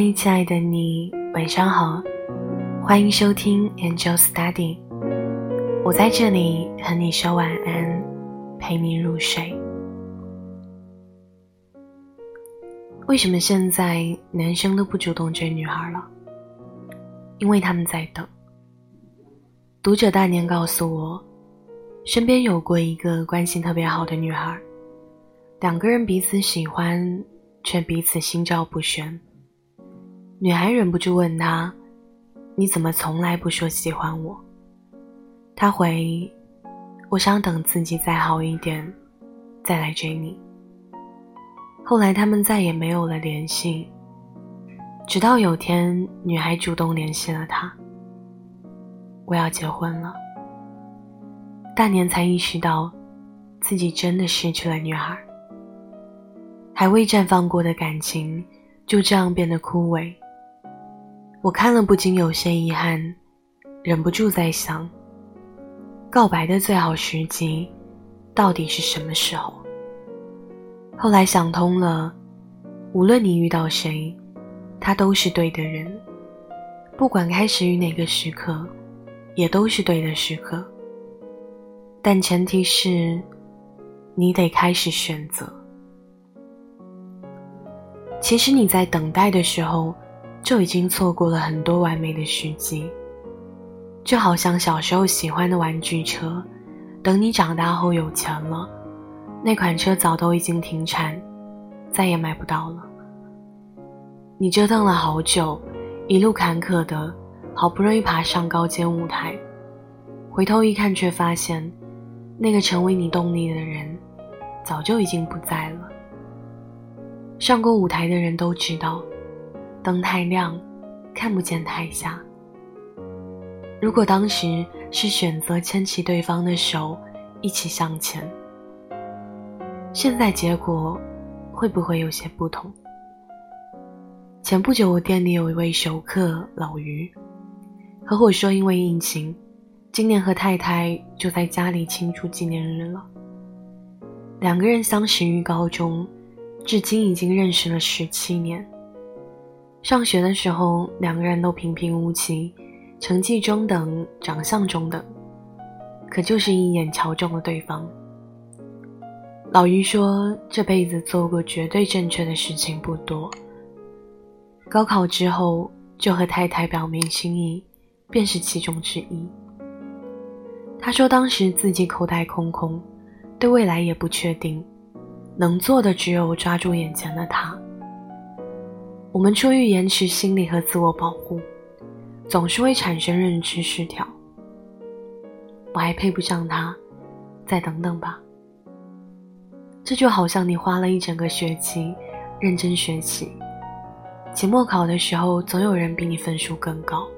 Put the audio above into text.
嗨，亲爱的你，晚上好，欢迎收听 Angel Study，我在这里和你说晚安，陪你入睡。为什么现在男生都不主动追女孩了？因为他们在等。读者大年告诉我，身边有过一个关系特别好的女孩，两个人彼此喜欢，却彼此心照不宣。女孩忍不住问他：“你怎么从来不说喜欢我？”他回：“我想等自己再好一点，再来追你。”后来他们再也没有了联系，直到有天，女孩主动联系了他：“我要结婚了。”大年才意识到，自己真的失去了女孩，还未绽放过的感情就这样变得枯萎。我看了不禁有些遗憾，忍不住在想：告白的最好时机到底是什么时候？后来想通了，无论你遇到谁，他都是对的人，不管开始于哪个时刻，也都是对的时刻。但前提是，你得开始选择。其实你在等待的时候。就已经错过了很多完美的时机，就好像小时候喜欢的玩具车，等你长大后有钱了，那款车早都已经停产，再也买不到了。你折腾了好久，一路坎坷的，好不容易爬上高阶舞台，回头一看，却发现，那个成为你动力的人，早就已经不在了。上过舞台的人都知道。灯太亮，看不见台下。如果当时是选择牵起对方的手，一起向前，现在结果会不会有些不同？前不久，我店里有一位熟客老于，和我说，因为疫情，今年和太太就在家里庆祝纪念日了。两个人相识于高中，至今已经认识了十七年。上学的时候，两个人都平平无奇，成绩中等，长相中等，可就是一眼瞧中了对方。老于说，这辈子做过绝对正确的事情不多。高考之后就和太太表明心意，便是其中之一。他说，当时自己口袋空空，对未来也不确定，能做的只有抓住眼前的他。我们出于延迟心理和自我保护，总是会产生认知失调。我还配不上他，再等等吧。这就好像你花了一整个学期认真学习，期末考的时候，总有人比你分数更高，